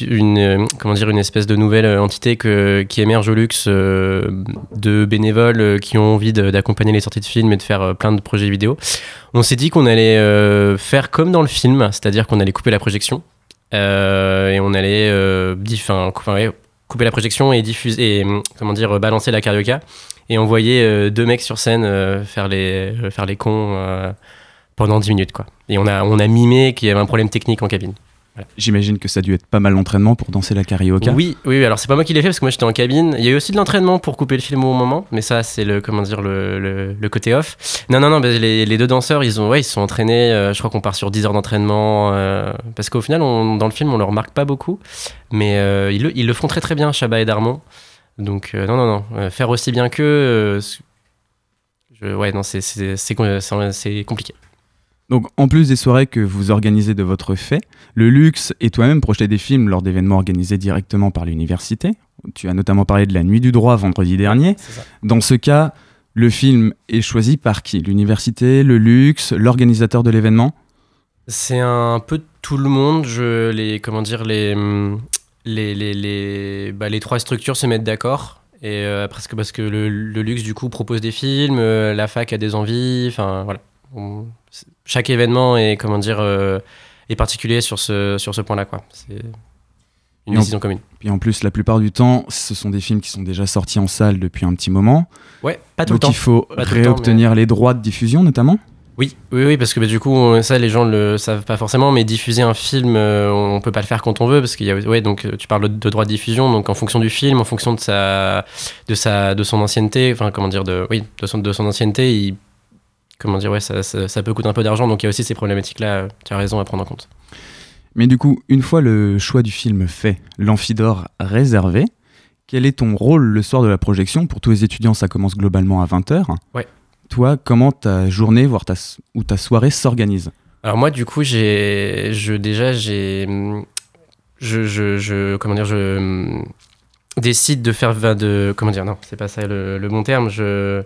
une comment dire une espèce de nouvelle entité que, qui émerge au luxe de bénévoles qui ont envie d'accompagner les sorties de films et de faire plein de projets vidéo. On s'est dit qu'on allait faire comme dans le film, c'est-à-dire qu'on allait couper la projection et on allait diff- enfin, cou- enfin, ouais, couper la projection et diffuser et comment dire balancer la carioca et envoyer euh, deux mecs sur scène euh, faire les euh, faire les cons pendant 10 minutes quoi. Et on a on a mimé qu'il y avait un problème technique en cabine. J'imagine que ça a dû être pas mal d'entraînement pour danser la carioca. Oui, oui, alors c'est pas moi qui l'ai fait parce que moi j'étais en cabine. Il y a eu aussi de l'entraînement pour couper le film au moment, mais ça c'est le comment dire le, le, le côté off. Non, non, non, bah, les, les deux danseurs ils ont ouais ils sont entraînés. euh, je crois qu'on part sur 10 heures d'entraînement euh, parce qu'au final on- dans le film on le remarque pas beaucoup, mais euh, ils, le, ils le font très très bien Chabat et Darmon. Donc euh, non non non euh, faire aussi bien qu'eux, je- ouais non c'est c'est c'est c'est- c'est compliqué. Donc, en plus des soirées que vous organisez de votre fait, le luxe et toi-même projetez des films lors d'événements organisés directement par l'université. Tu as notamment parlé de la Nuit du droit vendredi dernier. Dans ce cas, le film est choisi par qui? L'université, le luxe, l'organisateur de l'événement? C'est un peu tout le monde. Je, les, comment dire, les, hum, les, les, les, bah, les trois structures se mettent d'accord. Et euh, parce que, parce que le, le luxe, du coup, propose des films, euh, la fac a des envies. Enfin, voilà. On- chaque événement est, comment dire, euh, est particulier sur ce, sur ce point-là. quoi. C'est une Et en- décision commune. Puis en plus, la plupart du temps, ce sont des films qui sont déjà sortis en salle depuis un petit moment. Ouais, pas tout Donc le temps. il faut réobtenir les droits de diffusion notamment. Oui, oui, oui, parce que bah, du coup, ça, les gens le savent pas forcément, mais diffuser un film, euh, on peut pas le faire quand on veut, parce qu'il y a, ouais, donc euh, tu parles de droit de diffusion, donc en fonction du film, en fonction de sa, de sa, de son ancienneté, enfin comment dire, de, oui, de son, de son ancienneté, il, comment dire, ouais, ça, ça, ça peut coûter un peu d'argent, donc il y a aussi ces problématiques-là. Tu as raison à prendre en compte. Mais du coup, une fois le choix du film fait, l'amphidore réservé, quel est ton rôle le soir de la projection? Pour tous les étudiants, ça commence globalement à 20h. Ouais. Comment ta journée voire ta, ou ta soirée s'organise? Alors moi, du coup, j'ai, je déjà, j'ai, je, je, je, comment dire, je hum, décide de faire, de, comment dire, non, c'est pas ça le, le bon terme. Je,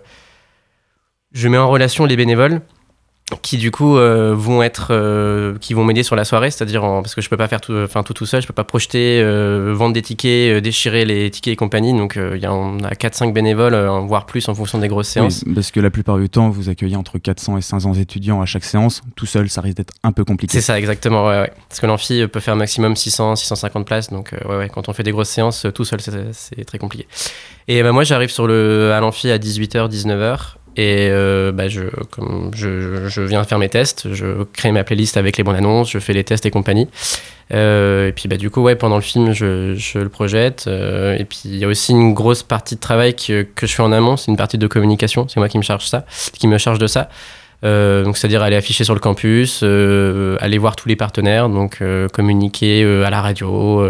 je mets en relation les bénévoles qui du coup euh, vont être, euh, qui vont m'aider sur la soirée, c'est-à-dire parce que je peux pas faire tout, enfin tout tout seul, je peux pas projeter, euh, vendre des tickets, déchirer les tickets et compagnie. Donc il y a, on a 4-5 bénévoles, euh, voire plus en fonction des grosses séances. Oui, Parce que la plupart du temps, vous accueillez entre 400 et 500 étudiants à chaque séance. Tout seul, ça risque d'être un peu compliqué. C'est ça, exactement. Ouais, ouais. Parce que l'amphi peut faire maximum 600, 650 places. Donc, ouais, ouais, quand on fait des grosses séances, tout seul, c'est c'est très compliqué. Et bah, moi, j'arrive sur le, à l'amphi à 18h, 19h. Et euh, bah, je, je, je viens faire mes tests, je crée ma playlist avec les bonnes annonces, je fais les tests et compagnie. Euh, et puis bah, du coup, ouais, pendant le film, je, je le projette. euh, et puis il y a aussi une grosse partie de travail que, que je fais en amont, c'est une partie de communication, c'est moi qui me charge ça, qui me charge de ça. Donc c'est-à-dire aller afficher sur le campus, aller voir tous les partenaires, donc communiquer à la radio,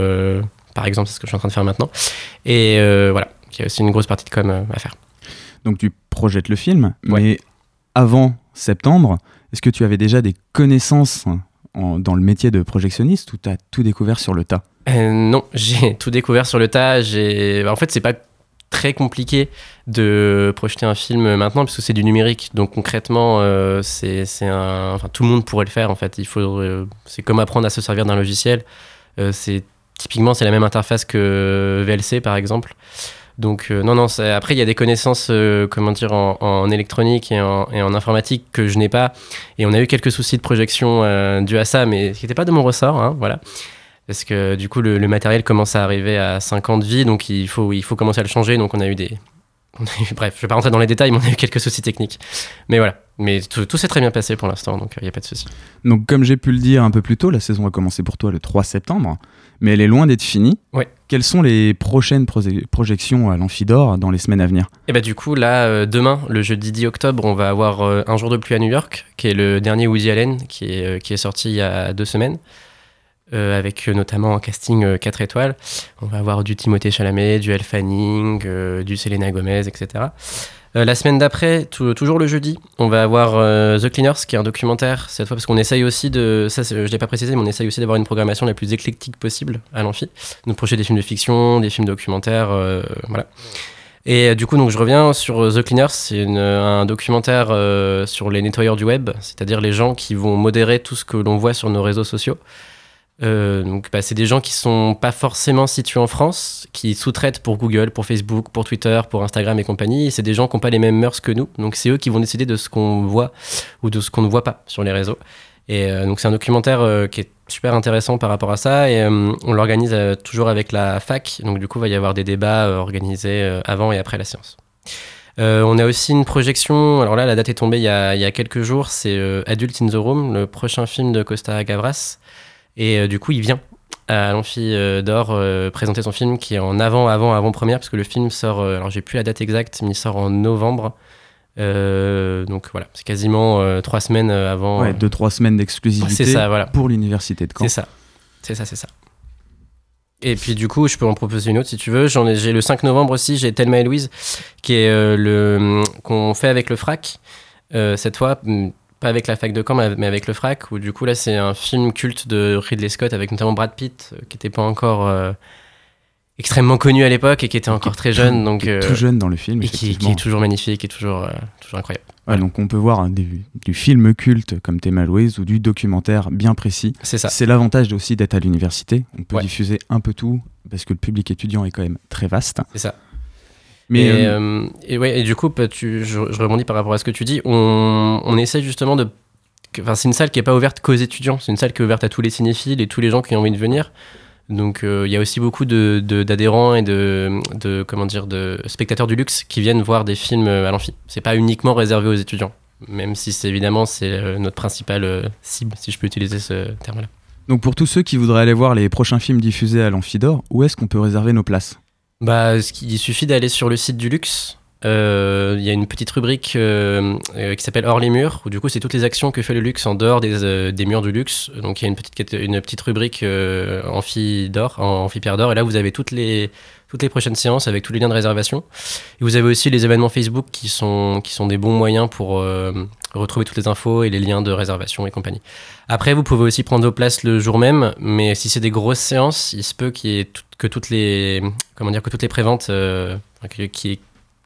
par exemple, c'est ce que je suis en train de faire maintenant. Et voilà, il y a aussi une grosse partie de com à faire. Donc tu projettes le film, mais avant septembre, est-ce que tu avais déjà des connaissances en- dans le métier de projectionniste ou tu as tout découvert sur le tas? Euh, non, j'ai tout découvert sur le tas. J'ai, en fait, c'est pas très compliqué de projeter un film maintenant parce que c'est du numérique. Donc concrètement, euh, c'est c'est un, enfin tout le monde pourrait le faire en fait. Il faut, euh, c'est comme apprendre à se servir d'un logiciel. C'est typiquement c'est la même interface que VLC par exemple. Donc euh, non non. Après il y a des connaissances euh, comment dire en, électronique et en, informatique que je n'ai pas. Et on a eu quelques soucis de projection euh, à ça, mais qui n'était pas de mon ressort. hein, voilà. Parce que du coup, le, matériel commence à arriver à 5 ans de vie, donc il faut, il faut commencer à le changer. Donc on a eu des. bref, je vais pas rentrer dans les détails, mais on a eu quelques soucis techniques. Mais voilà. Mais tout, s'est très bien passé pour l'instant, donc il n'y a pas de souci. Donc, comme j'ai pu le dire un peu plus tôt, la saison a commencé pour toi le 3 septembre, mais elle est loin d'être finie. Ouais. Quelles sont les prochaines proje- projections à l'Amphidor dans les semaines à venir? Et bah du coup, là, euh, demain, le jeudi 10 octobre, on va avoir euh, Un jour de pluie à New York, qui est le dernier Woody Allen, qui est, euh, qui est sorti il y a deux semaines, avec notamment un casting 4 étoiles. On va avoir du Timothée Chalamet, du Elle Fanning, du Selena Gomez, etc. Euh, la semaine d'après, tou- toujours le jeudi, on va avoir euh, The Cleaners, qui est un documentaire, cette fois, parce qu'on essaye aussi de. Je ne l'ai pas précisé, on essaye aussi d'avoir une programmation la plus éclectique possible à l'amphi. Donc, projeter des films de fiction, des films documentaires, euh, voilà. Et du coup, donc, je reviens sur The Cleaners, c'est un documentaire sur les nettoyeurs du web, c'est-à-dire les gens qui vont modérer tout ce que l'on voit sur nos réseaux sociaux. Euh, donc, bah, c'est des gens qui sont pas forcément situés en France, qui sous-traitent pour Google, pour Facebook, pour Twitter, pour Instagram et compagnie. C'est des gens qui n'ont pas les mêmes mœurs que nous. Donc, c'est eux qui vont décider de ce qu'on voit ou de ce qu'on ne voit pas sur les réseaux. Et euh, donc, c'est un documentaire euh, qui est super intéressant par rapport à ça. Et on l'organise toujours avec la fac. Donc, du coup, il va y avoir des débats organisés avant et après la séance. On a aussi une projection, alors là la date est tombée il y a, quelques jours, c'est Adult in the Room, le prochain film de Costa Gavras. Et euh, du coup il vient à l'Amphi euh, d'Or euh, présenter son film qui est en avant, avant, avant-première, parce que le film sort, alors j'ai plus la date exacte, mais il sort en novembre. Euh, donc voilà, c'est quasiment euh, trois semaines avant. Ouais, deux, trois semaines d'exclusivité ça, voilà. pour l'université de Caen. C'est ça. C'est ça, c'est ça. Et puis du coup, je peux en proposer une autre si tu veux. J'en ai, j'ai le 5 novembre aussi, j'ai Thelma et Louise, qui est euh, le qu'on fait avec le FRAC. Cette fois, pas avec la fac de Caen, mais avec le FRAC, où du coup là, c'est un film culte de Ridley Scott avec notamment Brad Pitt, euh, qui n'était pas encore euh, extrêmement connu à l'époque et qui était encore très jeune, donc euh, tout jeune dans le film, et qui, est toujours magnifique et toujours, euh, toujours incroyable. Ouais, donc on peut voir hein, des- du film culte comme Thelma et Louise ou du documentaire bien précis. C'est ça. C'est l'avantage aussi d'être à l'université. On peut Ouais. diffuser un peu tout parce que le public étudiant est quand même très vaste. C'est ça. Mais et, euh, euh, et ouais, et du coup, bah, tu, je, je rebondis par rapport à ce que tu dis. On, on essaie justement de. Enfin, c'est une salle qui est pas ouverte qu'aux étudiants. C'est une salle qui est ouverte à tous les cinéphiles et tous les gens qui ont envie de venir. Donc, euh, il y a aussi beaucoup de- de- d'adhérents et de, de comment dire de spectateurs du luxe qui viennent voir des films à l'amphi. C'est pas uniquement réservé aux étudiants, même si c'est évidemment c'est notre principale cible, si je peux utiliser ce terme-là. donc pour tous ceux qui voudraient aller voir les prochains films diffusés à l'Amphidor, où est-ce qu'on peut réserver nos places? Bah, il suffit d'aller sur le site du luxe. Euh, Il y a une petite rubrique euh, euh, qui s'appelle Hors les murs, où du coup c'est toutes les actions que fait le luxe en dehors des, euh, des murs du luxe. Donc il y a une petite, une petite rubrique amphi d'or, en amphipierre d'or, et là vous avez toutes les, toutes les prochaines séances avec tous les liens de réservation. Et vous avez aussi les événements Facebook qui sont, qui sont des bons moyens pour retrouver toutes les infos et les liens de réservation et compagnie. Après, vous pouvez aussi prendre vos places le jour même, mais si c'est des grosses séances, il se peut qu'il y ait que toutes les comment dire que toutes les préventes euh,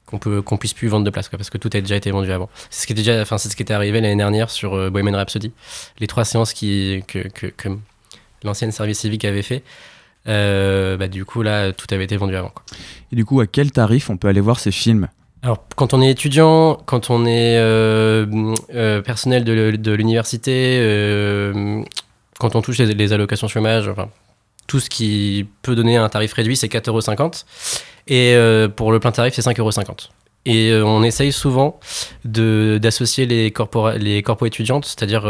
qu'on peut puisse plus vendre de place parce que tout a déjà été vendu avant. C'est ce qui est déjà enfin c'est ce qui était arrivé l'année dernière sur euh, Bohemian Rhapsody. Les trois séances que, que, l'ancienne service civique avait fait. euh, bah, du coup là tout avait été vendu avant. Et du coup, à quel tarif on peut aller voir ces films? Alors, quand on est étudiant, quand on est euh, euh, personnel de, l'université, euh, quand on touche les, allocations chômage, tout ce qui peut donner un tarif réduit, c'est 4,50€. Et pour le plein tarif, c'est 5,50€. Et on essaye souvent d'associer les, corpora- les corpos étudiantes, c'est-à-dire,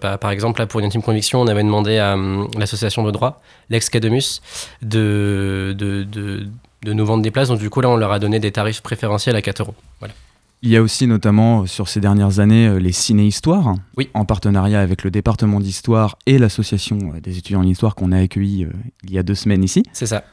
bah, par exemple, là, pour une intime conviction, on avait demandé à hum, l'association de droit, l'ex-Cademus, de, de, de, de nous vendre des places. Donc, du coup, là, on leur a donné des tarifs préférentiels à 4 euros. Voilà. Il y a aussi notamment euh, sur ces dernières années euh, les ciné-histoires, Oui. en partenariat avec le département d'histoire et l'association euh, des étudiants en histoire qu'on a accueilli euh, il y a deux semaines ici. C'est ça.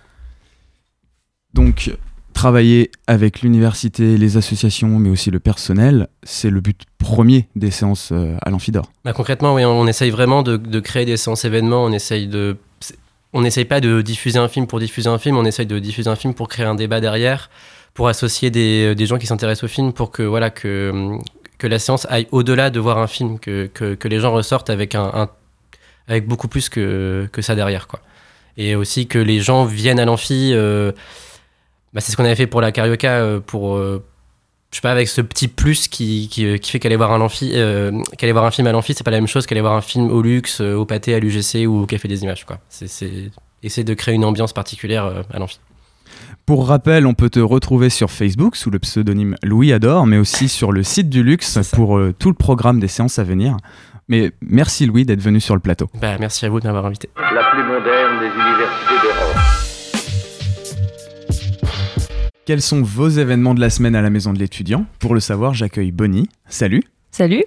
Donc, travailler avec l'université, les associations, mais aussi le personnel, c'est le but premier des séances à l'Amphidor. Bah, concrètement, oui, on essaye vraiment de, de créer des séances événements. On essaye de. On n'essaye pas de diffuser un film pour diffuser un film, on essaye de diffuser un film pour créer un débat derrière, pour associer des, des gens qui s'intéressent au film pour que, voilà, que, que la séance aille au-delà de voir un film, que, que, les gens ressortent avec, un, avec beaucoup plus que, que ça derrière. Quoi. Et aussi que les gens viennent à l'amphi. euh, bah, c'est ce qu'on avait fait pour la Carioca, euh, pour. Euh, je sais pas, avec ce petit plus qui, qui, qui fait qu'aller voir un amphi, euh, qu'aller voir un film à l'amphi, c'est pas la même chose qu'aller voir un film au luxe, euh, au pâté, à l'UGC ou au Café des Images. Quoi. C'est, c'est essayer de créer une ambiance particulière euh, à l'amphi. Pour rappel, on peut te retrouver sur Facebook sous le pseudonyme Louis Adore, mais aussi sur le site du Luxe pour euh, tout le programme des séances à venir. Mais merci Louis d'être venu sur le plateau. Bah, merci à vous de m'avoir invité. La plus moderne des universités d'Europe. Quels sont vos événements de la semaine à la maison de l'étudiant? Pour le savoir, j'accueille Bonnie. Salut. Salut.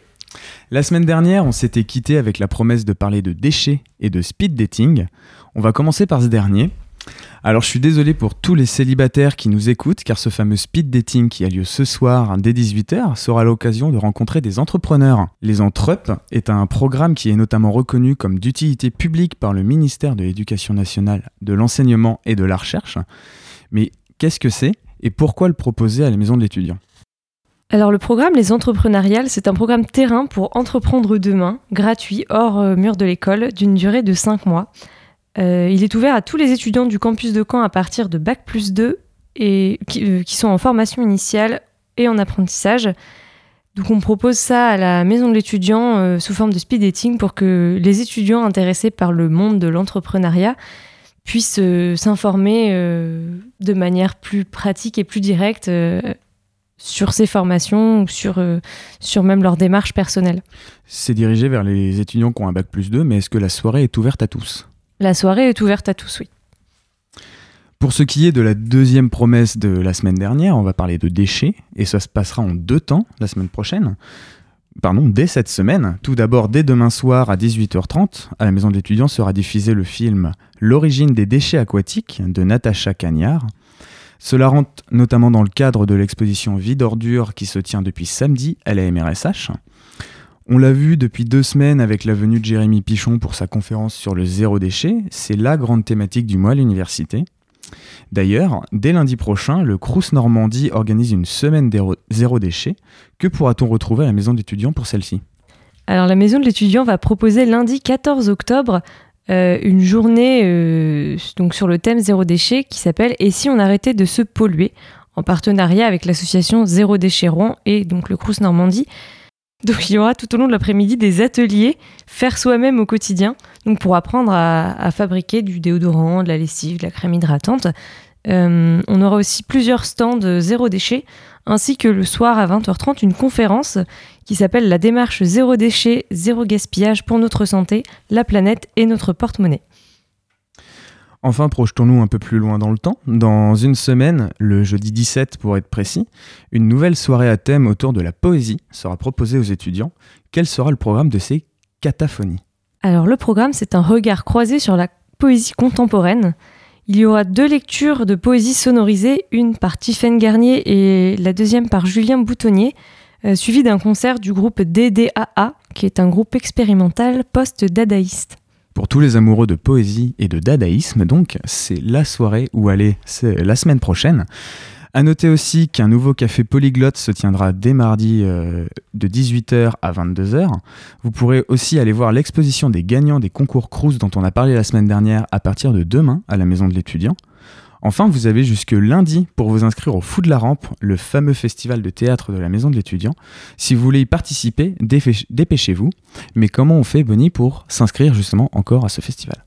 La semaine dernière, on s'était quitté avec la promesse de parler de déchets et de speed dating. On va commencer par ce dernier. Alors je suis désolé pour tous les célibataires qui nous écoutent, car ce fameux speed dating qui a lieu ce soir dès 18h sera l'occasion de rencontrer des entrepreneurs. Les Entrep est un programme qui est notamment reconnu comme d'utilité publique par le ministère de l'Éducation nationale, de l'enseignement et de la recherche. Mais qu'est-ce que c'est? Et pourquoi le proposer à la maison de l'étudiant? Alors le programme Les Entrepreneuriales, c'est un programme terrain pour entreprendre demain, gratuit, hors euh, mur de l'école, d'une durée de 5 mois. Euh, il est ouvert à tous les étudiants du campus de Caen à partir de Bac plus 2 et qui, euh, qui sont en formation initiale et en apprentissage. Donc on propose ça à la maison de l'étudiant sous forme de speed dating pour que les étudiants intéressés par le monde de l'entrepreneuriat puissent s'informer de manière plus pratique et plus directe euh, sur ces formations ou sur, euh, sur même leur démarche personnelle. C'est dirigé vers les étudiants qui ont un bac plus 2, mais est-ce que la soirée est ouverte à tous? La soirée est ouverte à tous, oui. Pour ce qui est de la deuxième promesse de la semaine dernière, on va parler de déchets, et ça se passera en deux temps la semaine prochaine. Pardon, dès cette semaine. Tout d'abord, dès demain soir à 18h30, à la maison de l'étudiant sera diffusé le film L'origine des déchets aquatiques de Natacha Cagnard. Cela rentre notamment dans le cadre de l'exposition Vie d'ordures qui se tient depuis samedi à la MRSH. On l'a vu depuis deux semaines avec la venue de Jérémy Pichon pour sa conférence sur le zéro déchet. C'est la grande thématique du mois à l'université. D'ailleurs, dès lundi prochain, le Crous Normandie organise une semaine zéro déchet. Que pourra-t-on retrouver à la maison d'étudiants pour celle-ci? Alors la maison de l'étudiant va proposer lundi 14 octobre euh, une journée euh, sur le thème zéro déchet qui s'appelle Et si on arrêtait de se polluer? en partenariat avec l'association Zéro déchet Rouen et donc le Crous Normandie. Donc il y aura tout au long de l'après-midi des ateliers faire soi-même au quotidien donc pour apprendre à, fabriquer du déodorant, de la lessive, de la crème hydratante. Euh, on aura aussi plusieurs stands zéro déchet ainsi que le soir à 20h30 une conférence qui s'appelle La démarche zéro déchet, zéro gaspillage pour notre santé, la planète et notre porte-monnaie. Enfin, projetons-nous un peu plus loin dans le temps. Dans une semaine, le jeudi 17 pour être précis, une nouvelle soirée à thème autour de la poésie sera proposée aux étudiants. Quel sera le programme de ces cataphonies? Alors le programme, c'est un regard croisé sur la poésie contemporaine. Il y aura deux lectures de poésie sonorisée, une par Tiffaine Garnier et la deuxième par Julien Boutonnier, euh, suivi d'un concert du groupe DDAA, qui est un groupe expérimental post-dadaïste. Pour tous les amoureux de poésie et de dadaïsme, donc, c'est la soirée où aller, c'est la semaine prochaine. À noter aussi qu'un nouveau café polyglotte se tiendra dès mardi euh, de 18h à 22h. Vous pourrez aussi aller voir l'exposition des gagnants des concours Crous dont on a parlé la semaine dernière à partir de demain à la maison de l'étudiant. Enfin, vous avez jusque lundi pour vous inscrire au Fou de la Rampe, le fameux festival de théâtre de la maison de l'étudiant. Si vous voulez y participer, dépêch- dépêchez-vous. Mais comment on fait, Bonnie, pour s'inscrire justement encore à ce festival?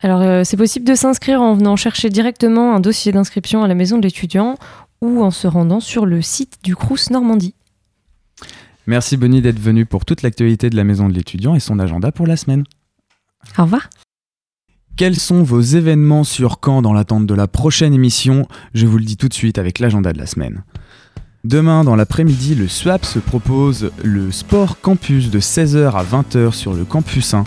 Alors euh, c'est possible de s'inscrire en venant chercher directement un dossier d'inscription à la maison de l'étudiant ou en se rendant sur le site du Crous Normandie. Merci Bonnie d'être venue pour toute l'actualité de la maison de l'étudiant et son agenda pour la semaine. Au revoir. Quels sont vos événements sur Caen dans l'attente de la prochaine émission? Je vous le dis tout de suite avec l'agenda de la semaine. Demain, dans l'après-midi, le SWAP se propose le Sport Campus de 16h à 20h sur le campus 1.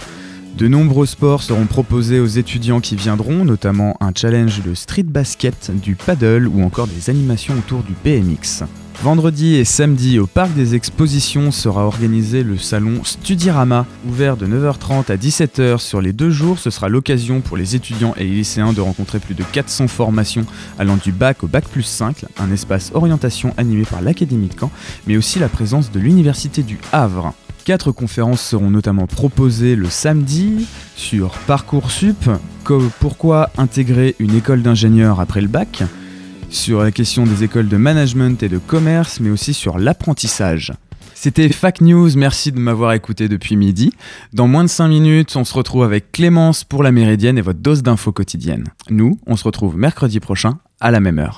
De nombreux sports seront proposés aux étudiants qui viendront, notamment un challenge de street basket, du paddle ou encore des animations autour du BMX. Vendredi et samedi, au parc des expositions sera organisé le salon Studirama, ouvert de 9h30 à 17h sur les deux jours. Ce sera l'occasion pour les étudiants et les lycéens de rencontrer plus de 400 formations allant du bac au bac plus 5, un espace orientation animé par l'Académie de Caen, mais aussi la présence de l'Université du Havre. Quatre conférences seront notamment proposées le samedi sur Parcoursup, co- pourquoi intégrer une école d'ingénieur après le bac, sur la question des écoles de management et de commerce, mais aussi sur l'apprentissage. C'était Fac News, merci de m'avoir écouté depuis midi. Dans moins de 5 minutes, on se retrouve avec Clémence pour la Méridienne et votre dose d'infos quotidienne. Nous, on se retrouve mercredi prochain à la même heure.